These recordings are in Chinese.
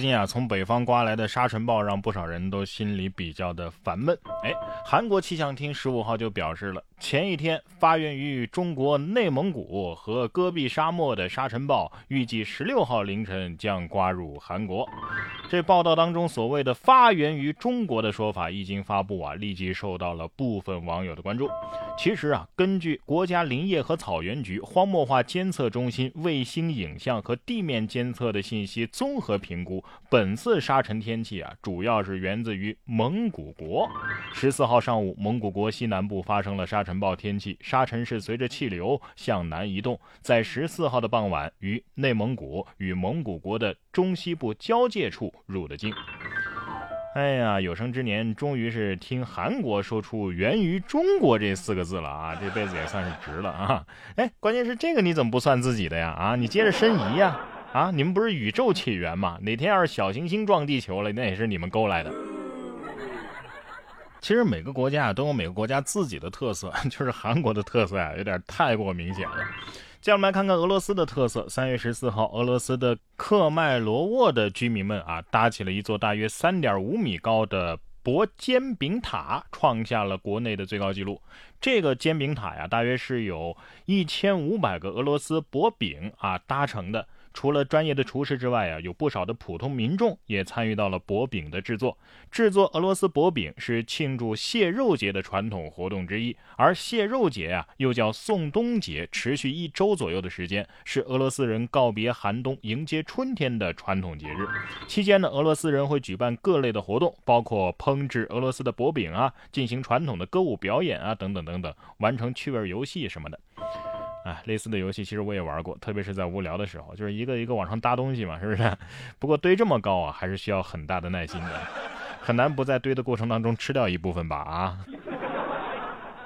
最近啊，从北方刮来的沙尘暴让不少人都心里比较的烦闷。哎，韩国气象厅十五号就表示了，前一天发源于中国内蒙古和戈壁沙漠的沙尘暴，预计十六号凌晨将刮入韩国。这报道当中所谓的发源于中国的说法一经发布啊，立即受到了部分网友的关注。其实啊，根据国家林业和草原局荒漠化监测中心卫星影像和地面监测的信息综合评估。本次沙尘天气啊，主要是源自于蒙古国。十四号上午，蒙古国西南部发生了沙尘暴天气，沙尘是随着气流向南移动，在十四号的傍晚，于内蒙古与蒙古国的中西部交界处入的境。哎呀，有生之年终于是听韩国说出“源于中国”这四个字了啊，这辈子也算是值了啊！哎，关键是这个你怎么不算自己的呀？啊，你接着申遗呀！啊，你们不是宇宙起源吗？哪天要是小行星撞地球了，那也是你们勾来的。其实每个国家都有每个国家自己的特色，就是韩国的特色啊，有点太过明显了。接下来我们来看看俄罗斯的特色。三月十四号，俄罗斯的克迈罗沃的居民们啊，搭起了一座大约三点五米高的薄煎饼塔，创下了国内的最高纪录。这个煎饼塔呀，大约是有一千五百个俄罗斯薄饼啊搭成的。除了专业的厨师之外啊，有不少的普通民众也参与到了薄饼的制作。制作俄罗斯薄饼是庆祝蟹肉节的传统活动之一，而蟹肉节啊又叫宋冬节，持续一周左右的时间，是俄罗斯人告别寒冬、迎接春天的传统节日。期间呢，俄罗斯人会举办各类的活动，包括烹制俄罗斯的薄饼啊，进行传统的歌舞表演啊，等等等等，完成趣味游戏什么的。哎，类似的游戏其实我也玩过，特别是在无聊的时候，就是一个一个往上搭东西嘛，是不是？不过堆这么高啊，还是需要很大的耐心的，很难不在堆的过程当中吃掉一部分吧？啊，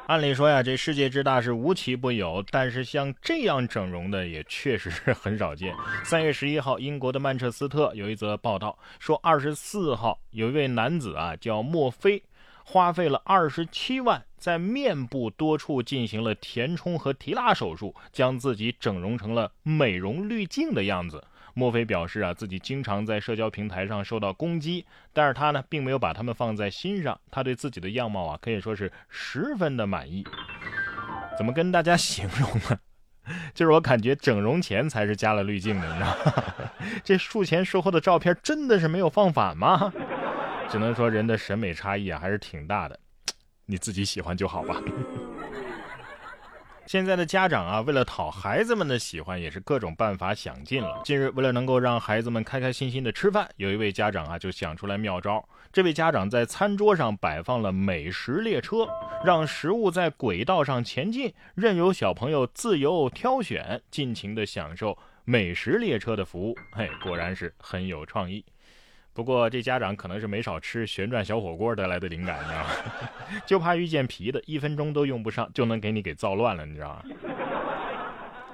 按理说呀，这世界之大是无奇不有，但是像这样整容的也确实是很少见。三月十一号，英国的曼彻斯特有一则报道说，二十四号有一位男子啊，叫墨菲。花费了二十七万，在面部多处进行了填充和提拉手术，将自己整容成了美容滤镜的样子。墨菲表示啊，自己经常在社交平台上受到攻击，但是他呢，并没有把他们放在心上。他对自己的样貌啊，可以说是十分的满意。怎么跟大家形容呢？就是我感觉整容前才是加了滤镜的，你知道吗？这术前术后的照片真的是没有放反吗？只能说人的审美差异啊还是挺大的，你自己喜欢就好吧。现在的家长啊，为了讨孩子们的喜欢，也是各种办法想尽了。近日，为了能够让孩子们开开心心的吃饭，有一位家长啊就想出来妙招。这位家长在餐桌上摆放了美食列车，让食物在轨道上前进，任由小朋友自由挑选，尽情的享受美食列车的服务。嘿，果然是很有创意。不过这家长可能是没少吃旋转小火锅得来的灵感，你知道吗？就怕遇见皮的，一分钟都用不上就能给你给造乱了，你知道吗？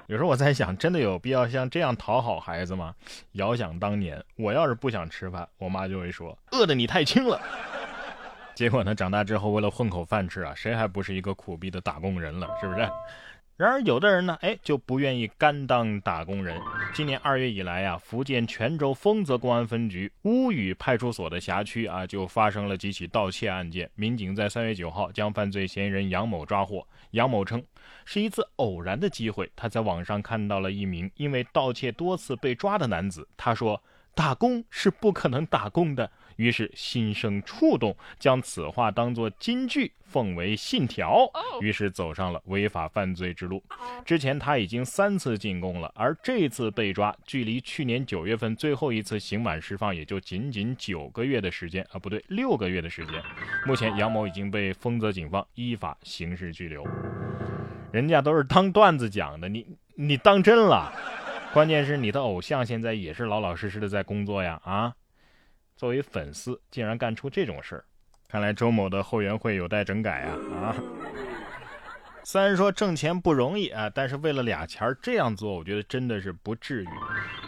有时候我在想，真的有必要像这样讨好孩子吗？遥想当年，我要是不想吃饭，我妈就会说饿的你太轻了。结果呢，长大之后为了混口饭吃啊，谁还不是一个苦逼的打工人了？是不是？然而，有的人呢，哎，就不愿意甘当打工人。今年二月以来呀，福建泉州丰泽公安分局乌屿派出所的辖区啊，就发生了几起盗窃案件。民警在三月九号将犯罪嫌疑人杨某抓获。杨某称，是一次偶然的机会，他在网上看到了一名因为盗窃多次被抓的男子。他说，打工是不可能打工的。于是心生触动，将此话当作金句奉为信条，于是走上了违法犯罪之路。之前他已经三次进宫了，而这次被抓，距离去年九月份最后一次刑满释放也就仅仅九个月的时间啊，不对，六个月的时间。目前杨某已经被丰泽警方依法刑事拘留。人家都是当段子讲的，你你当真了？关键是你的偶像现在也是老老实实的在工作呀，啊？作为粉丝，竟然干出这种事儿，看来周某的后援会有待整改啊！啊！虽然说挣钱不容易啊，但是为了俩钱儿这样做，我觉得真的是不至于。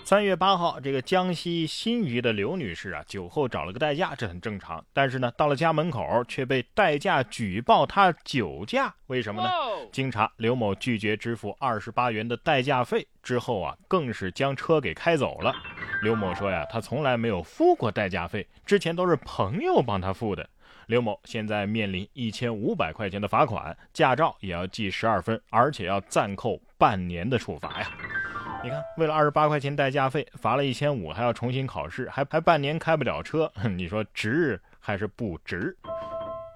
三月八号，这个江西新余的刘女士啊，酒后找了个代驾，这很正常。但是呢，到了家门口却被代驾举报她酒驾，为什么呢？经查，刘某拒绝支付二十八元的代驾费之后啊，更是将车给开走了。刘某说呀，他从来没有付过代驾费，之前都是朋友帮他付的。刘某现在面临一千五百块钱的罚款，驾照也要记十二分，而且要暂扣半年的处罚呀！你看，为了二十八块钱代驾费，罚了一千五，还要重新考试，还还半年开不了车，你说值还是不值？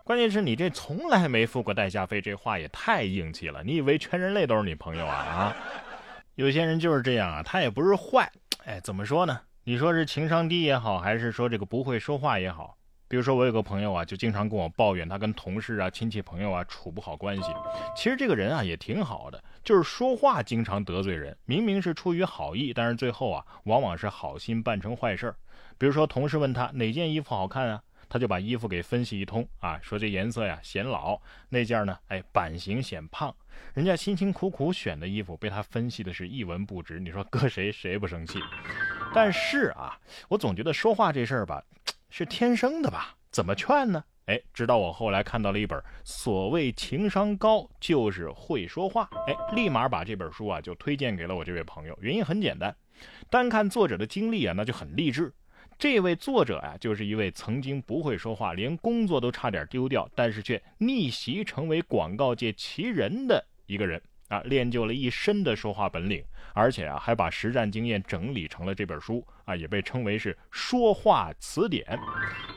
关键是你这从来没付过代驾费，这话也太硬气了！你以为全人类都是你朋友啊？啊！有些人就是这样啊，他也不是坏，哎，怎么说呢？你说是情商低也好，还是说这个不会说话也好？比如说，我有个朋友啊，就经常跟我抱怨他跟同事啊、亲戚朋友啊处不好关系。其实这个人啊也挺好的，就是说话经常得罪人。明明是出于好意，但是最后啊，往往是好心办成坏事儿。比如说，同事问他哪件衣服好看啊，他就把衣服给分析一通啊，说这颜色呀显老，那件呢，哎版型显胖。人家辛辛苦苦选的衣服被他分析的是一文不值。你说搁谁谁不生气？但是啊，我总觉得说话这事儿吧。是天生的吧？怎么劝呢？哎，直到我后来看到了一本所谓情商高就是会说话，哎，立马把这本书啊就推荐给了我这位朋友。原因很简单，单看作者的经历啊，那就很励志。这位作者啊，就是一位曾经不会说话，连工作都差点丢掉，但是却逆袭成为广告界奇人的一个人。啊，练就了一身的说话本领，而且啊，还把实战经验整理成了这本书啊，也被称为是说话词典。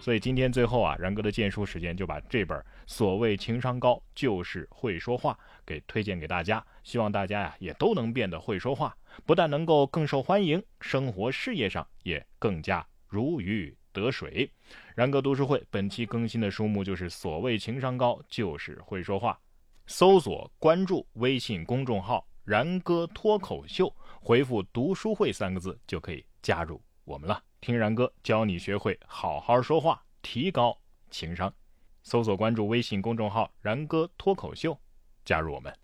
所以今天最后啊，然哥的荐书时间就把这本所谓情商高就是会说话给推荐给大家，希望大家呀也都能变得会说话，不但能够更受欢迎，生活事业上也更加如鱼得水。然哥读书会本期更新的书目就是所谓情商高就是会说话。搜索关注微信公众号“然哥脱口秀”，回复“读书会”三个字就可以加入我们了。听然哥教你学会好好说话，提高情商。搜索关注微信公众号“然哥脱口秀”，加入我们。